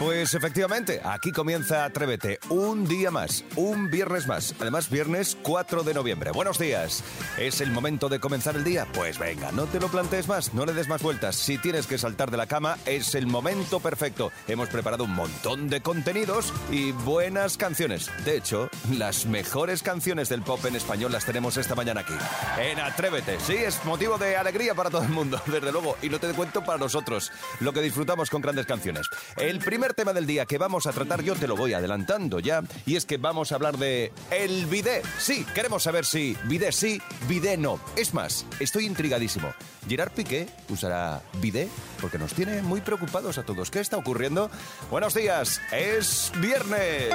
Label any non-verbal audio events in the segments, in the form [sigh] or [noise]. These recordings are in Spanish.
Pues efectivamente, aquí comienza Atrévete, un día más, un viernes más, además viernes 4 de noviembre. Buenos días, ¿es el momento de comenzar el día? Pues venga, no te lo plantees más, no le des más vueltas, si tienes que saltar de la cama es el momento perfecto. Hemos preparado un montón de contenidos y buenas canciones. De hecho, las mejores canciones del pop en español las tenemos esta mañana aquí, en Atrévete. Sí, es motivo de alegría para todo el mundo, [laughs] desde luego, y no te cuento para nosotros, lo que disfrutamos con grandes canciones. El primer tema del día que vamos a tratar, yo te lo voy adelantando ya, y es que vamos a hablar de el bidé. Sí, queremos saber si bidé sí, bidé no. Es más, estoy intrigadísimo. Gerard Piqué usará bidé porque nos tiene muy preocupados a todos. ¿Qué está ocurriendo? Buenos días, es viernes.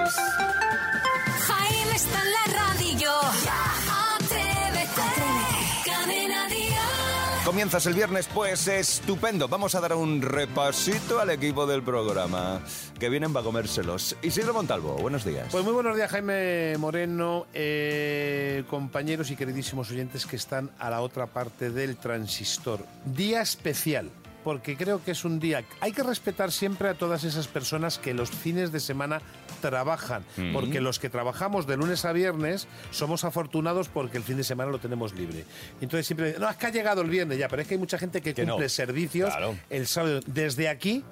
Jaime está en la radio. Comienzas el viernes, pues estupendo. Vamos a dar un repasito al equipo del programa que vienen para comérselos. Isidro Montalvo, buenos días. Pues muy buenos días, Jaime Moreno, eh, compañeros y queridísimos oyentes que están a la otra parte del transistor. Día especial, porque creo que es un día. Hay que respetar siempre a todas esas personas que los fines de semana trabajan, Mm. porque los que trabajamos de lunes a viernes somos afortunados porque el fin de semana lo tenemos libre. Entonces siempre, no, es que ha llegado el viernes ya, pero es que hay mucha gente que, Que no. cumple servicios Claro. el sábado. Desde aquí.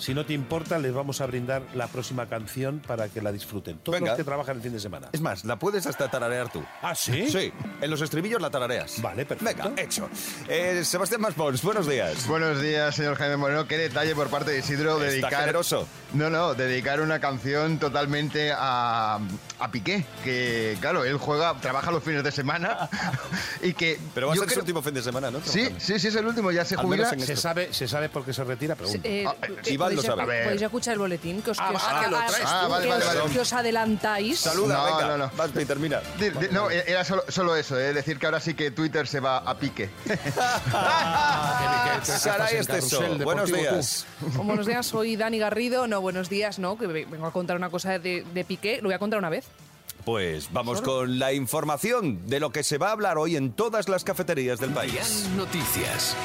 Si no te importa, les vamos a brindar la próxima canción para que la disfruten. Todos Venga. los que trabajan el fin de semana. Es más, la puedes hasta tararear tú. ¿Ah, sí? Sí, en los estribillos la tarareas. Vale, perfecto. Venga, hecho. Eh, Sebastián Maspons, buenos días. Buenos días, señor Jaime Moreno. Qué detalle por parte de Isidro Está dedicar. generoso. No, no, dedicar una canción totalmente a, a Piqué, que claro, él juega, trabaja los fines de semana [laughs] y que. Pero va a ser su creo- último fin de semana, ¿no? Sí, sí, sí, es el último, ya se jubila. ¿Se esto. sabe, ¿Se sabe por qué se retira? Eh, Ah, eh, Lo podéis- sabe. Escuchar el boletín que os, Ah, que os- va, que lo ah, traes tú. Ah, vale, que vale, os- vale. que os adelantáis. Saluda, No, venga. no, no. Vas. Di- di- No, era solo, solo eso, eh, decir que ahora sí que Twitter se va a pique. [laughs] Ah, que- que- que Saray Esteso, Carrusel buenos días. Oh, Buenos días, [laughs] soy Dani Garrido. No, buenos días, no, que ve- vengo a contar una cosa de, de Piqué. Lo voy a contar una vez. Pues vamos con la información de lo que se va a hablar hoy en todas las cafeterías del país. Noticias.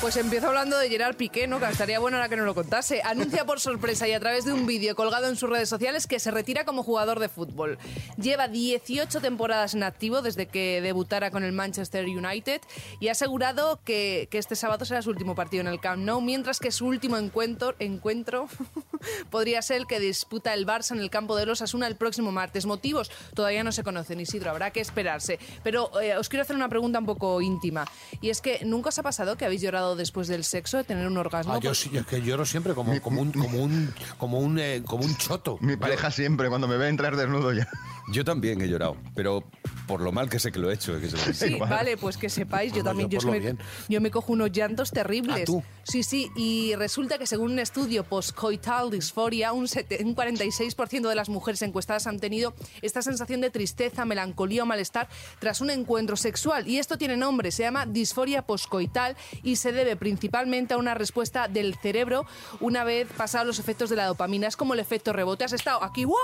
Pues empiezo hablando de Gerard Piqué, ¿no? Que estaría bueno ahora que no lo contase. Anuncia por sorpresa y a través de un vídeo colgado en sus redes sociales que se retira como jugador de fútbol. Lleva 18 temporadas en activo desde que debutara con el Manchester United y ha asegurado que, este sábado será su último partido en el Camp Nou, mientras que su último encuentro, encuentro [laughs] podría ser el que disputa el Barça en el campo de los Asuna el próximo martes. Motivos todavía no se conocen, Isidro, habrá que esperarse. Pero eh, os quiero hacer una pregunta un poco íntima. Y es que, ¿nunca os ha pasado que habéis llorado después del sexo, de tener un orgasmo? Ah, yo sí, es que lloro siempre como, como un como un como un eh, como un choto. Mi pareja siempre, cuando me ve entrar desnudo ya. Yo también he llorado, pero por lo mal que sé que lo he hecho. que se- Sí, vale, pues que sepáis, yo también, yo me, bien. yo me cojo unos llantos terribles. Ah, ¿tú? Sí, sí, y resulta que según un estudio postcoital disforia, un, un 46% de las mujeres encuestadas han tenido esta sensación de tristeza, melancolía o malestar tras un encuentro sexual. Y esto tiene nombre, se llama disforia postcoital y se debe principalmente a una respuesta del cerebro una vez pasados los efectos de la dopamina. Es como el efecto rebote. Has estado aquí, ¡guau!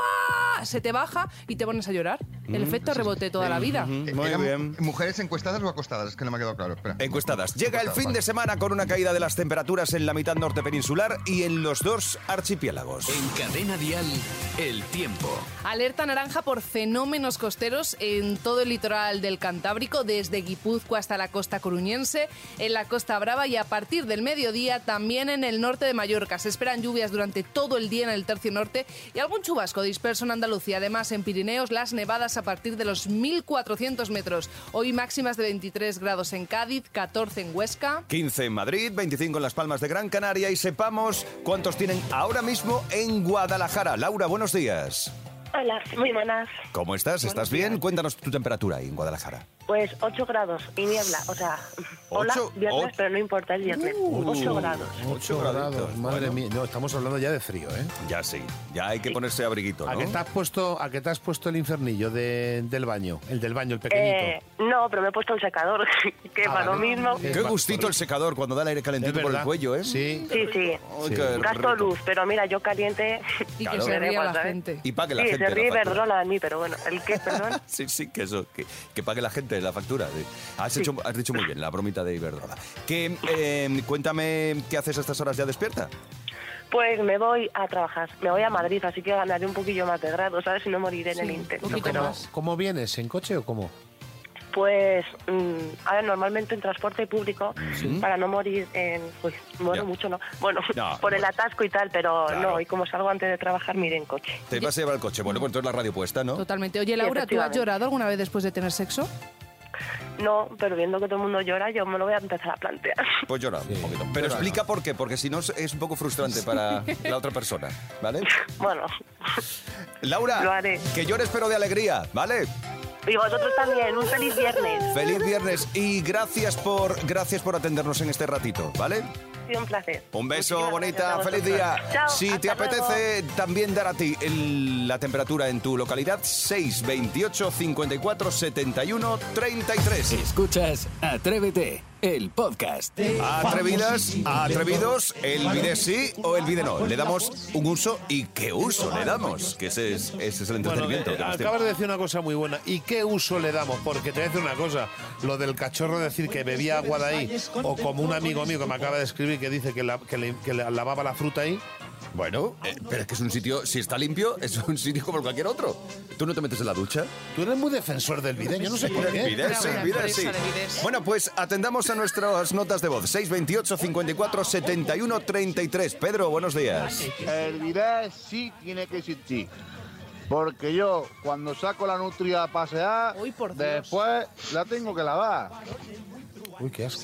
Se te baja y te pones a llorar. El efecto rebote toda la vida. Muy ¿Eran bien. ¿Mujeres encuestadas o acostadas? Es que no me ha quedado claro. Espera. Encuestadas. Llega el fin Vale. de semana con una caída de las temperaturas en la mitad norte peninsular y en los dos archipiélagos. En Cadena Dial, el tiempo. Alerta naranja por fenómenos costeros en todo el litoral del Cantábrico, desde Guipúzcoa hasta la costa coruñense, en la Costa Brava y a partir del mediodía también en el norte de Mallorca. Se esperan lluvias durante todo el día en el tercio norte y algún chubasco disperso en Andalucía. Además, en Pirineos, las nevadas a partir de los 1.400 metros. Hoy máximas de 23 grados en Cádiz, 14 en Huesca. 15 en Madrid, 25 en Las Palmas de Gran Canaria y sepamos cuántos tienen ahora mismo en Guadalajara. Laura, buenos días. Hola, muy buenas. ¿Cómo estás? ¿Estás bien? Cuéntanos tu temperatura ahí en Guadalajara. Pues 8 grados y niebla, o sea, Hola, Ocho- viernes, ocho- pero no importa, es viernes. 8 grados. 8 graditos. Madre Bueno, mía. No, estamos hablando ya de frío, ¿eh? Ya sí, ya hay que ponerse abriguito, ¿A qué te has puesto, a qué te has puesto el infernillo de- del baño? El del baño, el pequeñito. Eh, no, pero me he puesto un secador, [laughs] que Ah, para lo vale. mismo. Qué gustito el secador cuando da el aire Es calentito por el verdad. cuello, ¿eh? Sí. Sí, sí. Ay, Sí. qué Gasto rico. luz, pero mira, yo caliente. Y Claro. que [laughs] se me da ría igual, la gente. Y pague la sí, gente se ríe factura. Iberdrola de mí, pero bueno, ¿el qué, perdón? [laughs] Sí, sí, que eso, que, que pague la gente la factura. Sí. Has, hecho, has dicho muy bien, la bromita de Iberdrola. Que, eh, cuéntame, ¿qué haces a estas horas ya despierta? Pues me voy a trabajar, me voy a Madrid, así que ganaré un poquillo más de grado, ¿sabes? Y no moriré en el intento. pero. ¿Cómo vienes? ¿En coche o cómo? Pues, mm, a ver, normalmente en transporte público, para no morir en... Uy, muero Ya. mucho, ¿no? Bueno, No, [laughs] por el atasco y tal, pero Claro. no, y como salgo antes de trabajar, me iré en coche. Te vas a llevar el coche. Bueno, pues entonces la radio puesta, ¿no? Totalmente. Oye, Laura, ¿tú has llorado alguna vez después de tener sexo? No, pero viendo que todo el mundo llora, yo me lo voy a empezar a plantear. Pues llora un poquito. Pero explica por qué, porque si no es- es un poco frustrante para la otra persona, ¿vale? [laughs] bueno, Laura, Lo haré. que llores pero de alegría, ¿vale? y vosotros también, un feliz viernes. Feliz viernes y gracias por gracias por atendernos en este ratito, ¿vale? Sido un placer. Un beso, Muchísimas bonita, feliz día. Chao, si te luego. apetece también dar a ti el- la temperatura en tu localidad, 628 54 71 33. Escuchas Atrévete, el podcast. Atrevidas, atrevidos, el vide sí o el vide no. Le damos un uso y qué uso le damos, que ese es, ese es el Bueno, entretenimiento. eh, acabas de decir una cosa muy buena. ¿Y qué uso le damos? Porque te voy a decir una cosa. Lo del cachorro decir que bebía agua de ahí, o como un amigo mío que me acaba de escribir que dice que, la- que le- que le lavaba la fruta ahí. Bueno, eh, pero es que es un sitio, si está limpio, [laughs] es un sitio como cualquier otro. ¿Tú no te metes en la ducha? Tú eres muy defensor del video, yo no sé por qué. Vides, sí, empresa sí. Bueno, pues atendamos a nuestras notas de voz. 628 54 71 33. Pedro, buenos días. El bidet sí tiene que existir. Porque yo, cuando saco la nutria a pasear, Uy, por después la tengo que lavar. Uy, qué asco.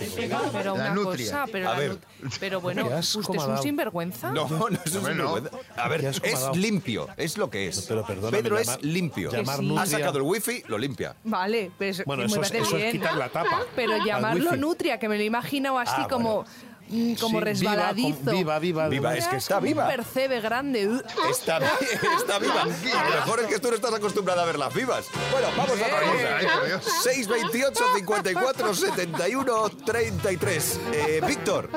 Pero La una nutria. cosa, pero, A la ver. nut- pero bueno, Qué asco ¿usted me es ha un dado. sinvergüenza? No, no es un Hombre, no. sinvergüenza. A ver, Qué asco me ha es dado. limpio, es lo que es. Pero perdóname, Pedro llamar- es limpio. llamar Que sí. Ha nutria- sacado el wifi, lo limpia. Vale, pero es- Bueno, me eso es- parece eso es bien. quitar la tapa Pero al llamarlo wifi. nutria, que me lo he imaginado así Ah, como, mm, como Sí, resbaladizo. Viva, viva, viva. Viva, es que está como viva. Un percebe grande. Uh, Está, vi- está viva. A lo mejor es que tú no estás acostumbrada a ver las vivas. Bueno, vamos a otra cosa. Ay, por Dios. 628 54 71 33. Eh, Víctor.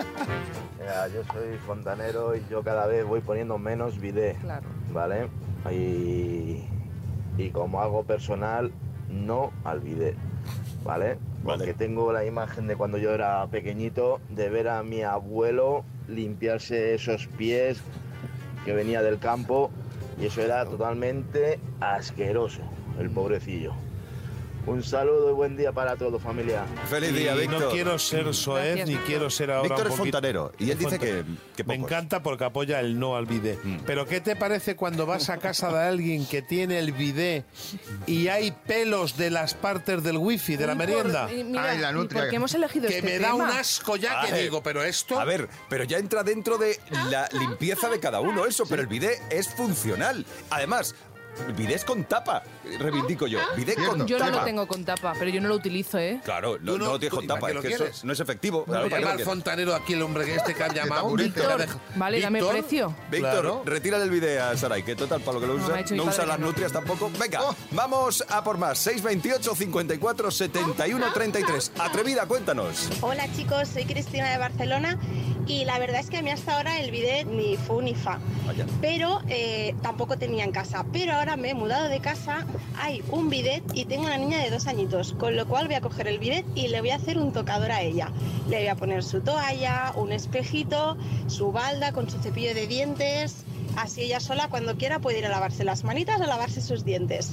Mira, yo soy fontanero y yo cada vez voy poniendo menos bidet, Claro. ¿vale? Y, y como hago personal, no al bidet, ¿vale? Vale. Porque tengo la imagen de cuando yo era pequeñito, de ver a mi abuelo limpiarse esos pies que venía del campo y eso era totalmente asqueroso, el pobrecillo. Un saludo y buen día para todos, familia. Feliz día, Y Víctor. No quiero ser soez Gracias, ni quiero ser ahora Víctor un es fontanero y él dice que, que Me encanta porque apoya el no al bidet. Mm. Pero ¿qué te parece cuando vas a casa de alguien que tiene el bidet y hay pelos de las partes del wifi, de la por- merienda? y mira, Ay, la ¿y nutria. por qué hemos elegido Que este me da tema? un asco ya que A ver, digo, pero esto... A ver, pero ya entra dentro de la limpieza de cada uno eso, pero el bidet es funcional. Además, el bidet es con tapa, reivindico yo. Bidet Cierto. con Yo no tapa. lo tengo con tapa, pero yo no lo utilizo, ¿eh? Claro, no, Tú no- no lo tienes con ¿y para tapa, qué es lo que eso quieres? no es efectivo. Claro, ¿para qué lo llamar quieres? fontanero aquí el hombre que este que ha llamado. taburete. Víctor, dejado- vale, dame Víctor, precio. Víctor, Claro. retírale el bidet a Saray, que total, para lo que lo No, usa, me ha dicho mi no usa las no. nutrias tampoco. Venga, vamos a por más. 628 54 71 33. Atrevida, cuéntanos. Hola chicos, soy Cristina de Barcelona y la verdad es que a mí hasta ahora el bidet ni fu ni fa. Vaya. Pero eh, tampoco tenía en casa. Pero ahora me he mudado de casa, hay un bidet y tengo una niña de dos añitos, con lo cual voy a coger el bidet y le voy a hacer un tocador a ella. Le voy a poner su toalla, un espejito, su balda con su cepillo de dientes. Así ella sola cuando quiera puede ir a lavarse las manitas o a lavarse sus dientes.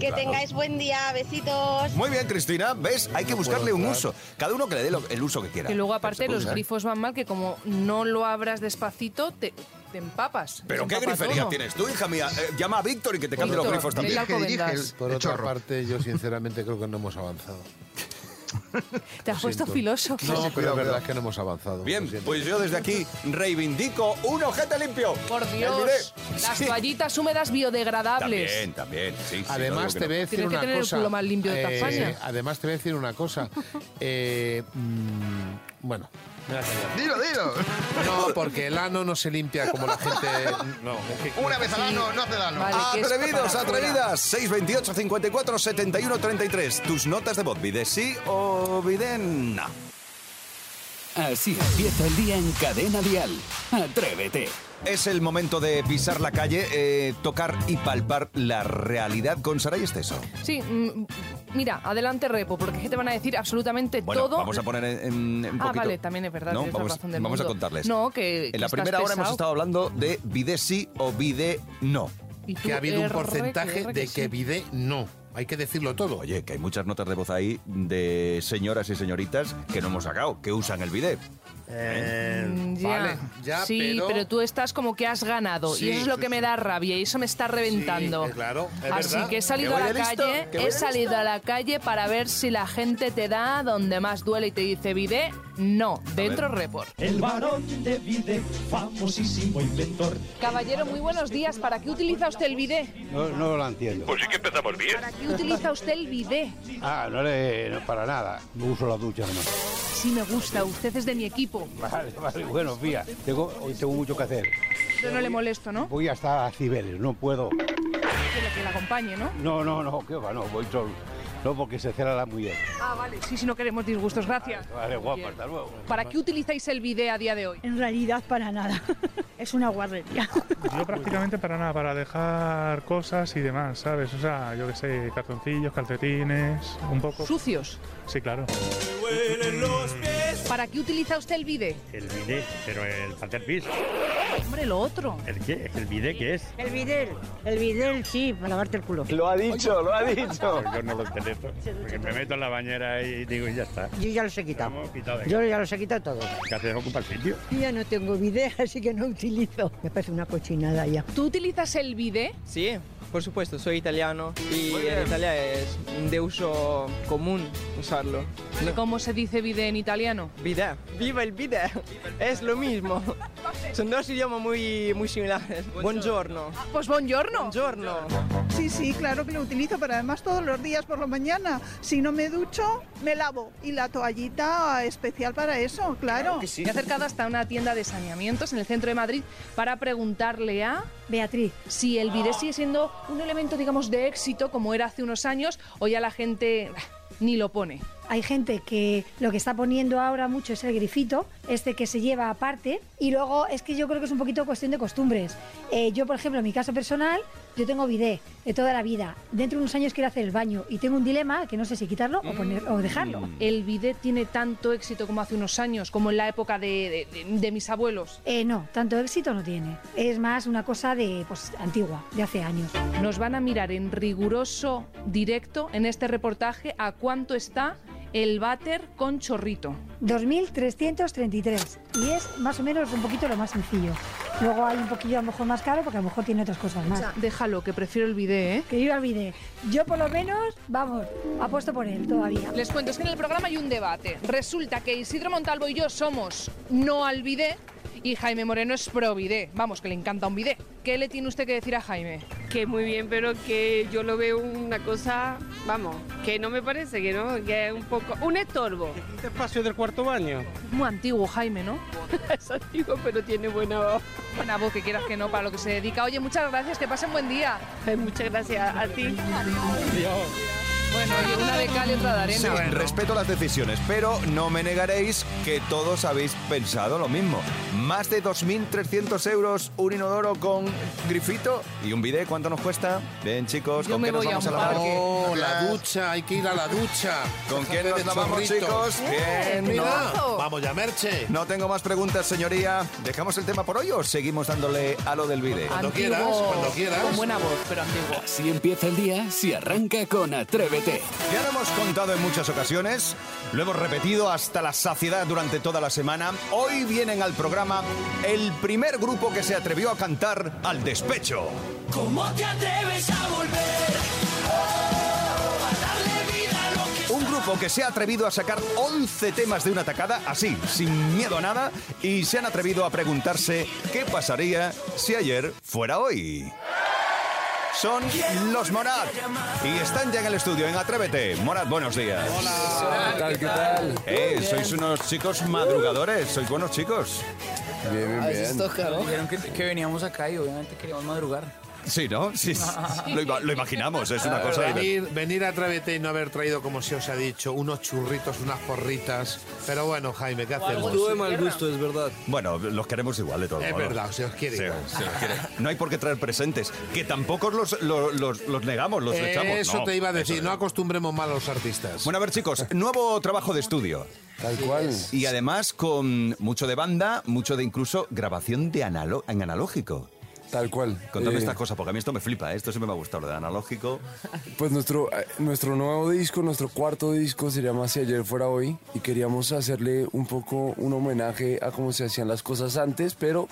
Que Claro. tengáis buen día, besitos. Muy bien, Cristina. ¿Ves? Hay que buscarle un uso. Cada uno que le dé lo- el uso que quiera. Que luego aparte los usar. grifos van mal, que como no lo abras despacito, te, te empapas. ¿Pero qué empapa grifería todo. tienes tú, hija mía? Eh, llama a Víctor y que te cambie los grifos también. Que Por otra chorro. parte, yo sinceramente creo que no hemos avanzado. [laughs] Te has puesto filósofo. No, pero es verdad cuidado. que no hemos avanzado. Bien, pues yo desde aquí reivindico un ojete limpio. Por Dios. Las Sí. toallitas húmedas biodegradables. También, también, sí. sí, no Además, digo te voy a no. decir Tienes que una tener el cosa. culo más limpio de toda España. Además, te voy a decir una cosa. [laughs] Bueno, me voy a callar. Dilo, dilo. No, porque el ano no se limpia como la gente. No, es que- Una vez al año no hace daño. Vale. que es Atrevidos, para afuera. atrevidas. 628 54 71 33. Tus notas de voz, ¿vide sí o vide no? Así empieza el día en Cadena Dial. Atrévete. Es el momento de pisar la calle, eh, tocar y palpar la realidad con Saray Esteso. Sí, mm, mira, adelante repo, porque es que te van a decir absolutamente Bueno, todo. vamos a poner en, en- un Ah, vale, también es verdad, Vamos, razón del vamos a contarles. No, que- que En la estás primera hora hemos estado hablando de vide sí o vide no. Y que ha habido un porcentaje de sí. que vide no. Hay que decirlo todo. Oye, que hay muchas notas de voz ahí de señoras y señoritas que no hemos sacado, que usan el bidet. Eh, Mm, ya. Vale, ya, sí, pero... tú estás como que has ganado Sí, y eso es lo sí, que me da rabia y eso me está reventando. Sí, eh, claro, es Así verdad. que he salido ¿Que a la listo? calle, ¿Que voy he salido a la calle para ver si la gente te da donde más duele y te dice vide, no, dentro report. El varón de Vide, famosísimo inventor. Caballero, muy buenos días. ¿Para qué utiliza usted el bidé? No, no lo entiendo. Pues sí que empezamos bien. ¿Para qué utiliza usted el bidé? Ah, no le. no, para nada. No uso la ducha nomás. Sí me gusta, usted es de mi equipo. Vale, vale. Bueno, fía, tengo, hoy tengo mucho que hacer. Yo no le molesto, ¿no? Voy hasta a Cibeles, no puedo. Quiero que la acompañe, ¿no? No, no, no, qué va, no, voy solo. No, porque se cierra la mujer. Ah, vale. Sí, si no queremos disgustos, gracias. Vale, guapa, hasta luego. ¿Para qué utilizáis el bidé a día de hoy? En realidad para nada. [laughs] es una guarrería. [laughs] Yo prácticamente para nada, para dejar cosas y demás, ¿sabes? O sea, yo qué sé, cartoncillos, calcetines, un poco... ¿Sucios? Sí, claro. ¿Para qué utiliza usted el bidé? El bidet, pero el pis. Hombre, lo otro. ¿El qué? ¿El bidet qué es? El videl. El videl, sí, para lavarte el culo. Lo ha dicho, lo ha dicho. [laughs] Yo no lo entiendo, porque me meto en la bañera y digo, y ya está. Yo ya los he quitado. Hemos quitado de Yo ya los he quitado todos. ¿Qué haces? ¿Ocupa el sitio? Ya no tengo videl, así que no utilizo. Me parece una cochinada ya. ¿Tú utilizas el bidé? Sí, por supuesto, soy italiano y en Italia es de uso común usarlo. ¿Cómo se dice bidé en italiano? Bidet. ¡Viva el bidet! Es lo mismo. [laughs] Son dos idiomas muy, muy similares. Buongiorno. Pues buongiorno. Buongiorno. Sí, sí, claro que lo utilizo, pero además todos los días por la mañana. Si no me ducho, me lavo. Y la toallita especial para eso, claro. Me he acercado hasta una tienda de saneamientos en el centro de Madrid para preguntarle a Beatriz si el bidé sigue siendo un elemento, digamos, de éxito como era hace unos años o ya la gente ni lo pone. Hay gente que lo que está poniendo ahora mucho es el grifito, este que se lleva aparte, y luego es que yo creo que es un poquito cuestión de costumbres. Eh, yo, por ejemplo, en mi caso personal, yo tengo bidé de toda la vida. Dentro de unos años quiero hacer el baño y tengo un dilema que no sé si quitarlo o, poner, o dejarlo. ¿El bidé tiene tanto éxito como hace unos años, como en la época de, de- de- de mis abuelos? Eh, no, tanto éxito no tiene. Es más una cosa de pues, antigua, de hace años. Nos van a mirar en riguroso directo en este reportaje a cuánto está el váter con chorrito. 2.333 y es más o menos un poquito lo más sencillo. Luego hay un poquillo a lo mejor más caro porque a lo mejor tiene otras cosas O más. sea, déjalo, que prefiero el bidé, ¿eh? Que yo el bidé. Yo por lo menos, vamos, apuesto por él todavía. Les cuento, es que en el programa hay un debate. Resulta que Isidro Montalvo y yo somos no al bidé y Jaime Moreno es pro bidé. Vamos, que le encanta un bidé. ¿Qué le tiene usted que decir a Jaime? Que muy bien, pero que yo lo veo una cosa, vamos, que no me parece, que no, que es un poco, un estorbo. ¿Este espacio del cuarto baño? Muy antiguo, Jaime, ¿no? [laughs] es antiguo, pero tiene buena voz. Buena voz, que quieras que no, para lo que se dedica. Oye, muchas gracias, que pasen buen día. Muchas gracias a ti. Bueno, oye, una de cal y otra de arena. Sí, respeto las decisiones, pero no me negaréis que todos habéis pensado lo mismo. Más de 2.300 euros un inodoro con grifito y un bidet, ¿cuánto nos cuesta? Bien, chicos, Yo ¿con me qué nos voy vamos a, un lavar? parque. Oh, la ducha, hay que ir a la ducha. ¿Con quién nos lavamos, chorrito. chicos? Bien, Mira, ¿no? vamos ya, Merche. No tengo más preguntas, señoría. ¿Dejamos el tema por hoy o seguimos dándole a lo del bidet? Cuando quieras, cuando quieras. Con buena voz, pero antiguo. Así empieza el día si arranca con Atrévete. Ya lo hemos contado en muchas ocasiones, lo hemos repetido hasta la saciedad durante toda la semana. Hoy vienen al programa el primer grupo que se atrevió a cantar al despecho. ¿Cómo te atreves a volver? Oh, a darle vida a lo que Un grupo Bravo, que se ha atrevido a sacar 11 temas de una tacada, así, sin miedo a nada, y se han atrevido a preguntarse qué pasaría si ayer fuera hoy. Son los Monad y están ya en el estudio en Atrévete. Monad, buenos días. Hola. ¿Qué tal? ¿Qué tal? Eh, sois unos chicos madrugadores, sois buenos chicos. Bien, bien, bien. toca, ¿no? Dijeron que, que veníamos acá y obviamente queríamos madrugar. Sí, ¿no? Sí, sí. [laughs] Lo, lo imaginamos, es una cosa... Venir, venir a Atrévete y no haber traído, como se os ha dicho, unos churritos, unas porritas. Pero bueno, Jaime, ¿qué hacemos? Tuve mal gusto, es verdad. Bueno, los queremos igual de todos Es modos. verdad, se os quiere Sí, igual. se os quiere. No hay por qué traer presentes, que tampoco los, los, los- los negamos, los echamos. Eso No, te iba a decir, no acostumbremos mal a los artistas. Bueno, a ver, chicos, nuevo trabajo de estudio. Tal cual. Y además con mucho de banda, mucho de incluso grabación de analo- en analógico. Tal cual. Contame Eh, estas cosas, porque a mí esto me flipa, ¿eh? esto siempre me ha gustado, lo de analógico. [laughs] Pues nuestro, eh, nuestro nuevo disco, nuestro cuarto disco se llama Si ayer fuera hoy y queríamos hacerle un poco un homenaje a cómo se hacían las cosas antes, pero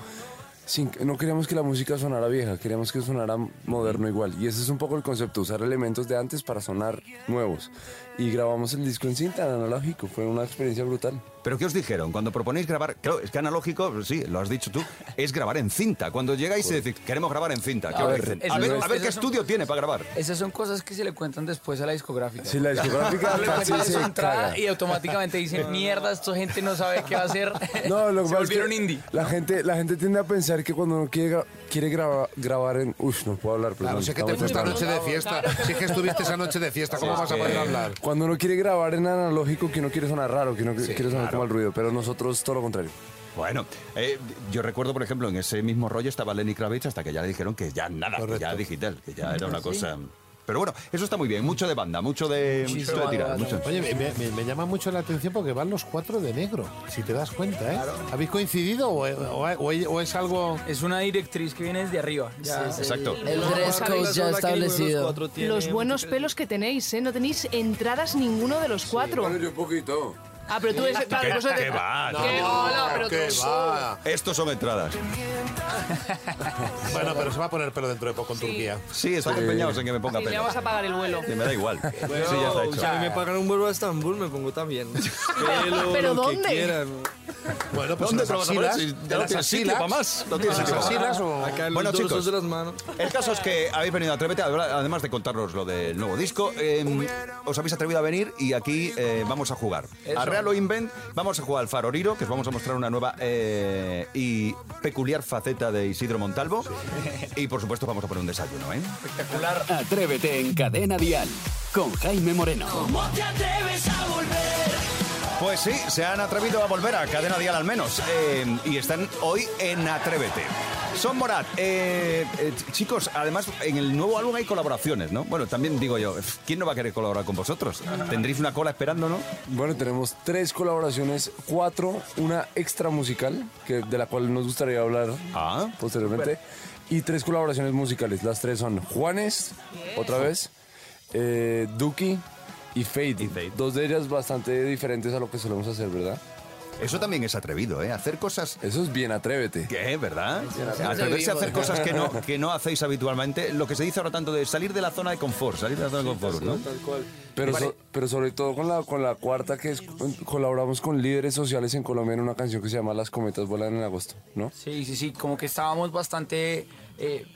sin, no queríamos que la música sonara vieja, queríamos que sonara moderno igual. Y ese es un poco el concepto, usar elementos de antes para sonar nuevos. Y grabamos el disco en cinta, en analógico, fue una experiencia brutal. ¿Pero qué os dijeron? Cuando proponéis grabar, claro, es que analógico, pues sí, lo has dicho tú, es grabar en cinta. Cuando llegáis y decís, queremos grabar en cinta, ¿qué A os ver, dicen? eso A ver, es- a ver qué son- estudio tiene para grabar. Esas son cosas que se le cuentan después a la discográfica. Sí, la discográfica [laughs] Le casi cuentan se su entrada caga. y automáticamente dicen, [laughs] mierda, esta gente no sabe qué va a hacer. No, lo que [laughs] se pasa es que volvieron indie. La gente, la gente tiende a pensar que cuando uno quiere, gra- quiere graba- grabar en... Uf, no puedo hablar, perdón. Claro, sé que te fuiste anoche de fiesta. Si es que estuviste esa noche de fiesta, ¿cómo Sí, vas a es poder hablar? Cuando uno quiere grabar en analógico, que uno quiere sonar raro, que uno Sí, quiere sonar claro. como al ruido, pero nosotros todo lo contrario. Bueno, eh, yo recuerdo, por ejemplo, en ese mismo rollo estaba Lenny Kravitz hasta que ya le dijeron que ya nada, que ya digital, que ya era una Sí. Pero bueno, eso está muy bien, mucho de banda, mucho de, mucho de tirar, mucho. Oye, me, me- me llama mucho la atención porque van los cuatro de negro, si te das cuenta, ¿eh? ¿Habéis coincidido o, o- o- o es algo...? Es una directriz que viene desde arriba. Ya. Sí, sí. Exacto. El dress code ya establecido. Los buenos pelos que tenéis, ¿eh? No tenéis entradas ninguno de los cuatro. un poquito. Ah, pero tú eres... ¿Qué, claro, vosotros- qué va? ¿Qué? no. Hola, pero ¿Qué tú- va? Estos son entradas. Bueno, pero se va a poner pelo dentro de poco en Turquía. Sí, están empeñados en que me ponga Sí, le pelo. vamos a pagar el vuelo. Que me da igual. [laughs] Bueno, sí, ya está hecho. si a mí me pagan un vuelo a Estambul, me pongo también. [laughs] Pelo, ¿Pero lo que dónde? quieran. Bueno, pues ¿Dónde en te las vas a poner axilas, si de ya no las tienes sitio axilas, para más? No tienes ¿En las sitio para axilas o...? Acá en Bueno, los dorsos chicos. de las manos. El caso es que habéis venido a Atrévete, además de contarnos lo del nuevo disco, eh, os habéis atrevido a venir y aquí eh, vamos a jugar. Eso. A Real o Invent vamos a jugar al Faroriro, que os vamos a mostrar una nueva eh, y peculiar faceta de Isidro Montalvo. Y por supuesto vamos a poner un desayuno, ¿eh? Espectacular. Atrévete en Cadena Dial con Jaime Moreno. ¿Cómo te atreves a volver? Pues sí, se han atrevido a volver a Cadena Dial al menos. eh, y están hoy en Atrévete. Son Morat. eh, eh, ch- chicos, además en el nuevo álbum hay colaboraciones, ¿no? Bueno, también digo yo, ¿quién no va a querer colaborar con vosotros? ¿Tendréis una cola esperando, no? Bueno, tenemos tres colaboraciones, cuatro, una extra musical, que, de la cual nos gustaría hablar Ah. posteriormente, y tres colaboraciones musicales. Las tres son Juanes, otra vez, eh, Duki y Fade. Dos de ellas bastante diferentes a lo que solemos hacer, ¿verdad? Eso también es atrevido, ¿eh? Hacer cosas... Eso es bien atrévete. ¿Qué? ¿Verdad? atrévete. Atreverse a hacer cosas que no, que no [laughs] hacéis habitualmente. Lo que se dice ahora tanto de salir de la zona de confort, salir de la zona de confort, ¿no? Pero, so- pero sobre todo con la, con la cuarta, que es, colaboramos con líderes sociales en Colombia en una canción que se llama Las cometas vuelan en agosto, ¿no? Sí, sí, sí, como que estábamos bastante eh,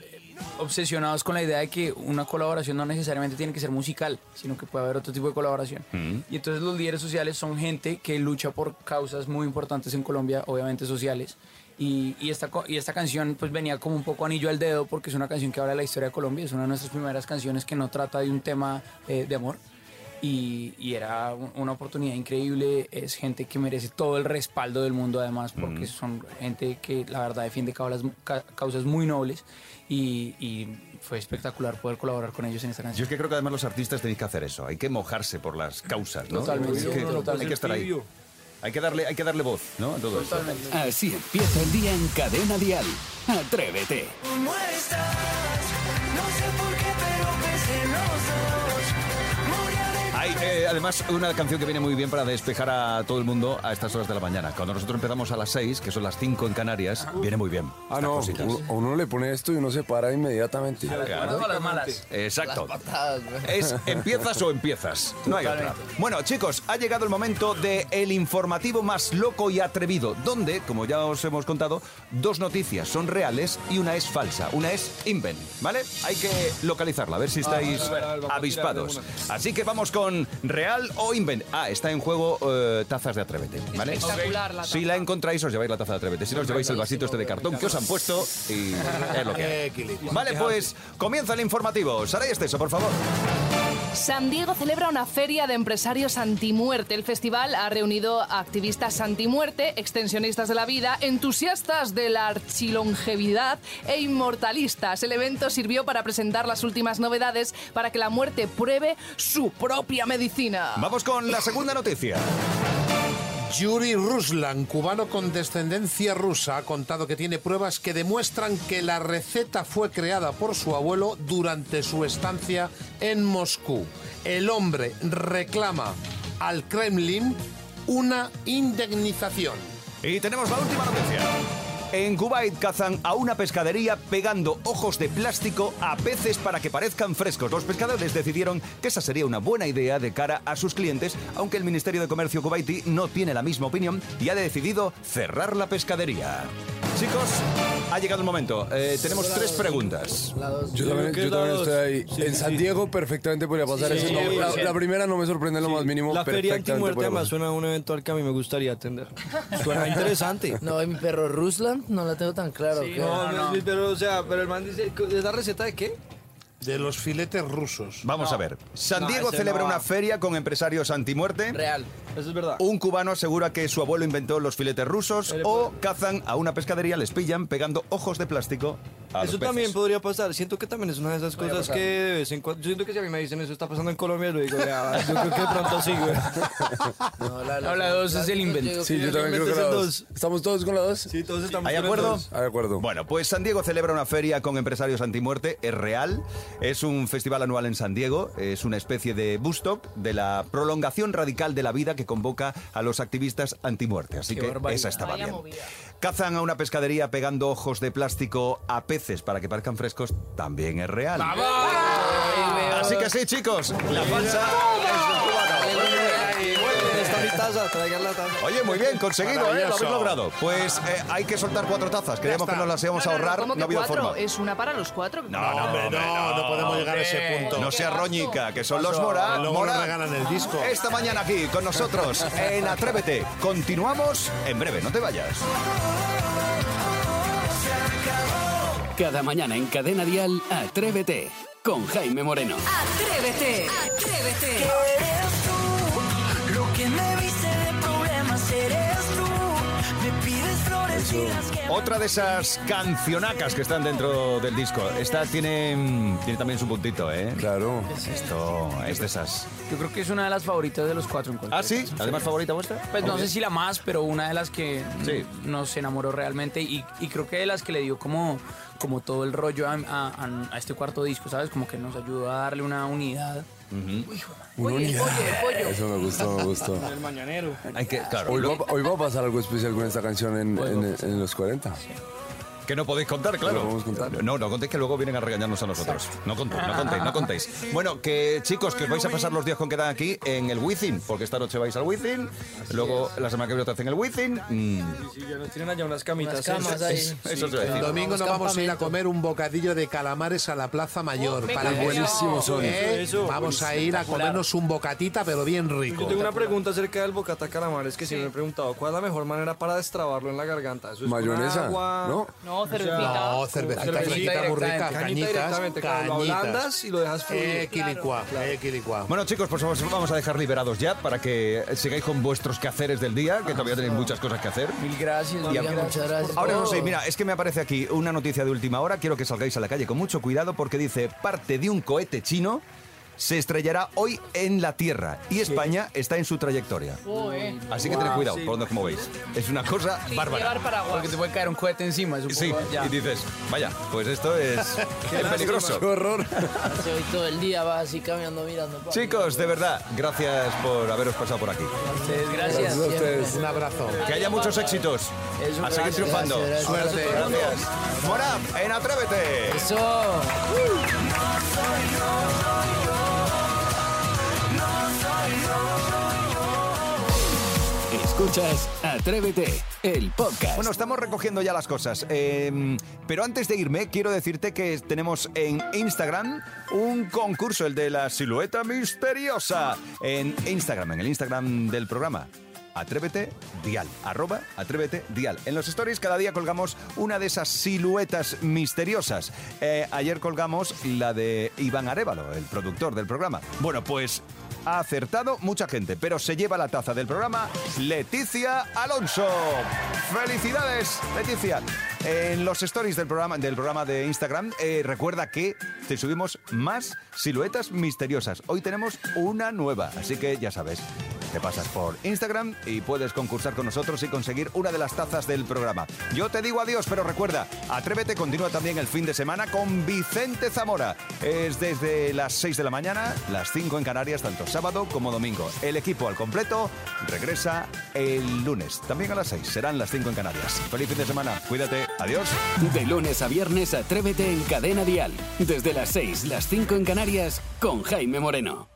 obsesionados con la idea de que una colaboración no necesariamente tiene que ser musical, sino que puede haber otro tipo de colaboración. Y entonces los líderes sociales son gente que lucha por causas muy importantes en Colombia, obviamente sociales. Y, y esta, y esta canción pues venía como un poco anillo al dedo porque es una canción que habla de la historia de Colombia, es una de nuestras primeras canciones que no trata de un tema eh, de amor. Y, y era un- una oportunidad increíble, es gente que merece todo el respaldo del mundo además, porque son gente que la verdad defiende causas, ca- causas muy nobles y, y fue espectacular poder colaborar con ellos en esta Yo canción. es que creo que además los artistas tenéis que hacer eso. Hay que mojarse por las causas, ¿no? Totalmente, Es que totalmente. Hay que estar ahí. Hay que darle, hay que darle voz, ¿no? A todo esto. Así empieza el día en Cadena Dial. Atrévete. Eh, además, una canción que viene muy bien para despejar a todo el mundo a estas horas de la mañana. Cuando nosotros empezamos a las 6, que son las 5 en Canarias, viene muy bien. Ah, no, cositas. uno, a uno le pone esto y uno se para inmediatamente. Claro. las malas. Exacto. Es empiezas o empiezas. No hay otra. Bueno, chicos, ha llegado el momento de el informativo más loco y atrevido, donde, como ya os hemos contado, dos noticias son reales y una es falsa. Una es invent, ¿vale? Hay que localizarla, a ver si estáis avispados. Así que vamos con real o invent. Ah, está en juego eh, tazas de Atrévete, ¿vale? Espectacular la Si la encontráis, os lleváis la taza de Atrévete. Si no, os lleváis el vasito este de cartón que os han puesto y [laughs] es lo que hay. Vale, pues comienza el informativo. Saray Esteso, por favor. San Diego celebra una feria de empresarios antimuerte. El festival ha reunido a activistas antimuerte, extensionistas de la vida, entusiastas de la archilongevidad e inmortalistas. El evento sirvió para presentar las últimas novedades para que la muerte pruebe su propia medicina. Vamos con la segunda noticia. Yuri Ruslan, cubano con descendencia rusa, ha contado que tiene pruebas que demuestran que la receta fue creada por su abuelo durante su estancia en Moscú. El hombre reclama al Kremlin una indemnización. Y tenemos la última noticia. En Kuwait cazan a una pescadería pegando ojos de plástico a peces para que parezcan frescos. Los pescadores decidieron que esa sería una buena idea de cara a sus clientes, aunque el Ministerio de Comercio kuwaití no tiene la misma opinión y ha decidido cerrar la pescadería. Chicos, ha llegado el momento. Eh, tenemos tres preguntas. Yo también, yo también estoy ahí. en San Diego perfectamente podría pasar Sí, eso. No, la, sí. la primera no me sorprende en lo más mínimo. La feria antimuerte además suena a un evento al que a mí me gustaría atender. Suena interesante. No, mi perro Ruslan no la tengo tan claro. ¿qué? no, no, pero o sea, pero el man dice, ¿es la receta de qué? De los filetes rusos. Vamos No. a ver. San No, Diego ese celebra no una feria con empresarios antimuerte. Real. Eso es verdad. Un cubano asegura que su abuelo inventó los filetes rusos Pero, o cazan a una pescadería, les pillan pegando ojos de plástico a Eso los también peces. podría pasar. Siento que también es una de esas Podría cosas pasar. que de vez en cuando. Yo siento que si a mí me dicen eso está pasando en Colombia, yo digo, ya, yo creo que de pronto sí, güey. [laughs] No, la, No, la dos es el invento. Sí, yo también creo que la dos. ¿Estamos todos con la dos? Sí, todos estamos ¿Hay acuerdo? dos. Ah, de acuerdo. Bueno, pues San Diego celebra una feria con empresarios antimuerte, es real, es un festival anual en San Diego, es una especie de Bustock de la prolongación radical de la vida que convoca a los activistas antimuerte, así Qué que barbaridad. esa estaba Vaya bien. movida. Cazan a una pescadería pegando ojos de plástico a peces para que parezcan frescos, también es real. Así que sí, chicos, la falsa taza? Traigan la taza. cubano. Oye, muy bien, conseguido, ¿eh? Lo habéis logrado. Pues eh, hay que soltar cuatro tazas. Creíamos que nos las íbamos a No, no, no, ahorrar, ¿cómo no ha habido cuatro? forma. Es una para los cuatro. No, no, hombre, hombre, no, no podemos llegar a ese punto. No sea roñica, que son los? Mora. Mora. regalan el disco. Esta mañana aquí con nosotros en Atrévete. Continuamos en breve, no te vayas. Cada mañana en Cadena Dial, Atrévete con Jaime Moreno. Atrévete, atrévete. Otra de esas cancionacas que están dentro del disco. Esta tiene, tiene también su puntito, ¿eh? Claro. Esto es de esas. Yo creo que es una de las favoritas de los cuatro en ¿Ah, sí? caso. ¿Además favorita vuestra? Pues no sé si la más, pero una de las que Sí. nos enamoró realmente y, y creo que de las que le dio como, como todo el rollo a, a- a este cuarto disco, ¿sabes? Como que nos ayudó a darle una unidad. Una Oye, unidad. oye, pollo. Eso me gustó, me gustó. El mañanero. Hay que, claro, Hoy va, hoy va a pasar algo especial con esta canción en, en- en los 40. Que no podéis contar, claro. No contar. No, no contéis que luego vienen a regañarnos a nosotros. No contéis, no contéis, no contéis. Bueno, que chicos, que os vais a pasar los días con quedan aquí en el Wizzing, porque esta noche vais al Wizzing, luego la semana que viene otra vez en el Wizzing. Mm, Sí, ya nos tienen allá unas camitas. Unas camas ahí. Sí. El domingo nos Vamos, a ir a comer un bocadillo de calamares a la Plaza Mayor. venga, para eso. buenísimos son. Vamos a ir a comernos un bocatita, pero bien rico. Yo tengo una pregunta acerca del bocata calamar. Es que siempre me he preguntado, ¿cuál es la mejor manera para destrabarlo en la garganta? ¿Eso es Mayonesa, agua? ¿no? No, cervecita. No, cervecita Cervecita muy rica, cañitas, directamente, claro, lo cañitas. ablandas y lo dejas fluir. Equilicua, equilicua. Bueno, chicos, pues os vamos a dejar liberados ya para que sigáis con vuestros quehaceres del día, que todavía tenéis muchas cosas que hacer. Mil gracias. Muchas gracias. Ahora sí, todo. mira, es que me aparece aquí una noticia de última hora. Quiero que salgáis a la calle con mucho cuidado porque dice parte de un cohete chino se estrellará hoy en la Tierra y España está en su trayectoria. Así que tened cuidado sí. por donde os movéis. Es una cosa bárbara. Porque te puede caer un cohete encima. es un Sí, poco- ya. y dices, vaya, pues esto es, [laughs] es peligroso. horror. Hoy todo el día vas así caminando mirando. Chicos, de verdad, gracias por haberos pasado por aquí. Gracias. Un abrazo. Que haya muchos éxitos. Eso, a seguir gracias, triunfando. gracias, gracias. Suerte. Gracias. Mora, en Atrévete. Eso. Escuchas Atrévete, el podcast. Bueno, estamos recogiendo ya las cosas. eh, pero antes de irme, quiero decirte que tenemos en Instagram un concurso, el de la silueta misteriosa. En Instagram, en el Instagram del programa. Atrévete Dial, arroba Atrévete Dial. En los stories cada día colgamos una de esas siluetas misteriosas. Eh, ayer colgamos la de Iván Arevalo, el productor del programa. Bueno, pues ha acertado mucha gente, pero se lleva la taza del programa Leticia Alonso. ¡Felicidades, Leticia! En los stories del programa, del programa de Instagram, eh, recuerda que te subimos más siluetas misteriosas. Hoy tenemos una nueva, así que ya sabes. Te pasas por Instagram y puedes concursar con nosotros y conseguir una de las tazas del programa. Yo te digo adiós, pero recuerda, Atrévete continúa también el fin de semana con Vicente Zamora. Es desde las 6 de la mañana, las 5 en Canarias, tanto sábado como domingo. El equipo al completo regresa el lunes, también a las 6. Serán las 5 en Canarias. Feliz fin de semana, cuídate, adiós. De lunes a viernes, Atrévete en Cadena Dial. Desde las 6, las 5 en Canarias, con Jaime Moreno.